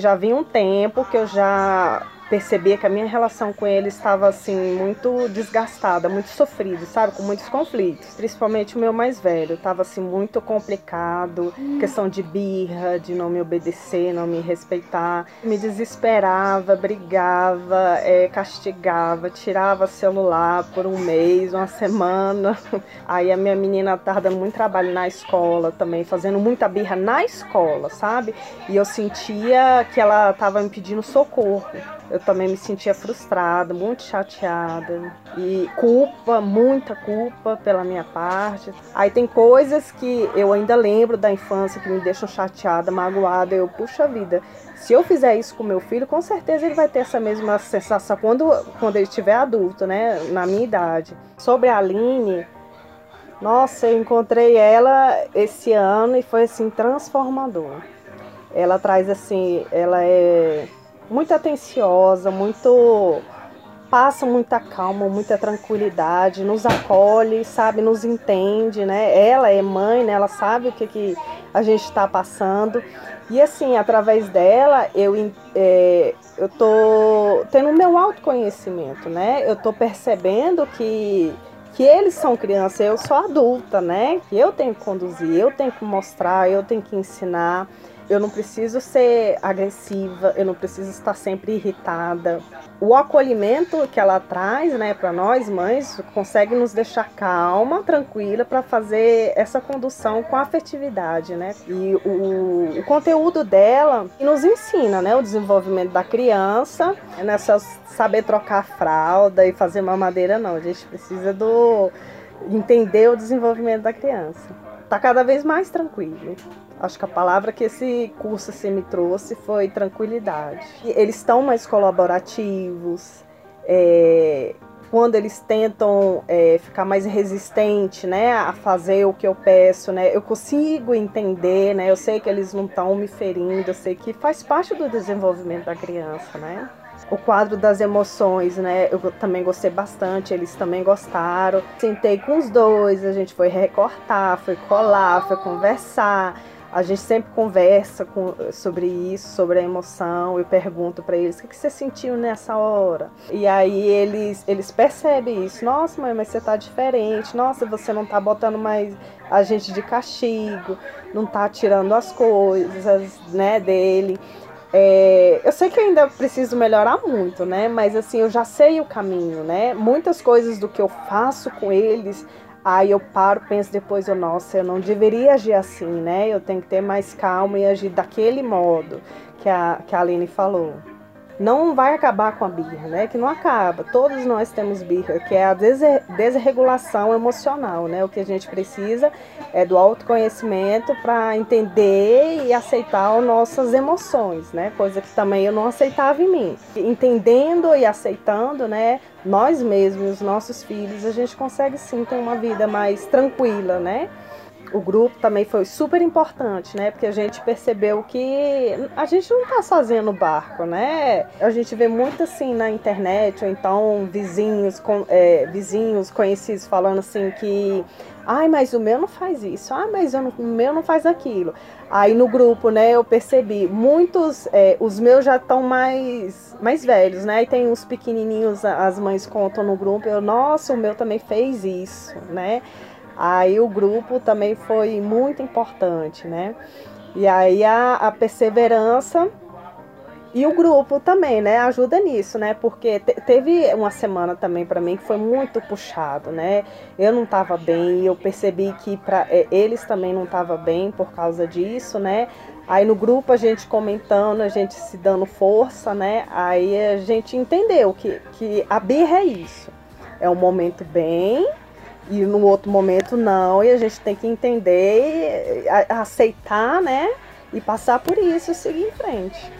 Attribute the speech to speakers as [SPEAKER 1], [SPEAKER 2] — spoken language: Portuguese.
[SPEAKER 1] Já vinha um tempo que eu já percebia que a minha relação com ele estava assim muito desgastada, muito sofrida, sabe, com muitos conflitos. Principalmente o meu mais velho, estava assim muito complicado, questão de birra, de não me obedecer, não me respeitar, me desesperava, brigava, é, castigava, tirava celular por um mês, uma semana. Aí a minha menina estava dando muito trabalho na escola também, fazendo muita birra na escola, sabe? E eu sentia que ela estava me pedindo socorro eu também me sentia frustrada, muito chateada e culpa, muita culpa pela minha parte. Aí tem coisas que eu ainda lembro da infância que me deixam chateada, magoada. Eu, puxa vida, se eu fizer isso com meu filho, com certeza ele vai ter essa mesma sensação quando, quando ele estiver adulto, né, na minha idade. Sobre a Aline, nossa, eu encontrei ela esse ano e foi assim transformador. Ela traz assim, ela é muito atenciosa, muito passa muita calma, muita tranquilidade, nos acolhe, sabe, nos entende, né? Ela é mãe, né? Ela sabe o que, que a gente está passando. E assim, através dela, eu, é, eu tô tendo o meu autoconhecimento, né? Eu tô percebendo que, que eles são crianças, eu sou adulta, né? Que eu tenho que conduzir, eu tenho que mostrar, eu tenho que ensinar eu não preciso ser agressiva, eu não preciso estar sempre irritada. O acolhimento que ela traz, né, para nós mães, consegue nos deixar calma, tranquila para fazer essa condução com afetividade, né? E o, o conteúdo dela nos ensina, né, o desenvolvimento da criança, nessa saber trocar fralda e fazer mamadeira não, a gente precisa do entender o desenvolvimento da criança. Tá cada vez mais tranquilo. Acho que a palavra que esse curso assim, me trouxe foi tranquilidade. Eles estão mais colaborativos, é, quando eles tentam é, ficar mais resistente, né, a fazer o que eu peço, né, eu consigo entender, né, eu sei que eles não estão me ferindo, eu sei que faz parte do desenvolvimento da criança, né. O quadro das emoções, né, eu também gostei bastante, eles também gostaram. Sentei com os dois, a gente foi recortar, foi colar, foi conversar a gente sempre conversa com, sobre isso, sobre a emoção. Eu pergunto para eles o que, que você sentiu nessa hora. E aí eles, eles percebem isso. Nossa, mãe, mas você tá diferente. Nossa, você não tá botando mais a gente de castigo, não tá tirando as coisas, né, dele. É, eu sei que ainda preciso melhorar muito, né? Mas assim, eu já sei o caminho, né? Muitas coisas do que eu faço com eles Aí eu paro, penso depois, eu, nossa, eu não deveria agir assim, né? Eu tenho que ter mais calma e agir daquele modo que a, que a Aline falou não vai acabar com a birra, né? Que não acaba. Todos nós temos birra, que é a desregulação emocional, né? O que a gente precisa é do autoconhecimento para entender e aceitar as nossas emoções, né? Coisa que também eu não aceitava em mim. Entendendo e aceitando, né? Nós mesmos, os nossos filhos, a gente consegue sim ter uma vida mais tranquila, né? O grupo também foi super importante, né? Porque a gente percebeu que a gente não tá sozinho no barco, né? A gente vê muito assim na internet, ou então vizinhos, com, é, vizinhos conhecidos falando assim que ai, mas o meu não faz isso, ah, mas não, o meu não faz aquilo. Aí no grupo, né, eu percebi, muitos, é, os meus já estão mais, mais velhos, né? E tem uns pequenininhos, as mães contam no grupo, eu, nossa, o meu também fez isso, né? Aí o grupo também foi muito importante, né? E aí a, a perseverança e o grupo também, né, ajuda nisso, né? Porque te, teve uma semana também para mim que foi muito puxado, né? Eu não estava bem, eu percebi que para é, eles também não estavam bem por causa disso, né? Aí no grupo a gente comentando, a gente se dando força, né? Aí a gente entendeu que, que a birra é isso. É um momento bem, e no outro momento não, e a gente tem que entender, aceitar, né? E passar por isso seguir em frente.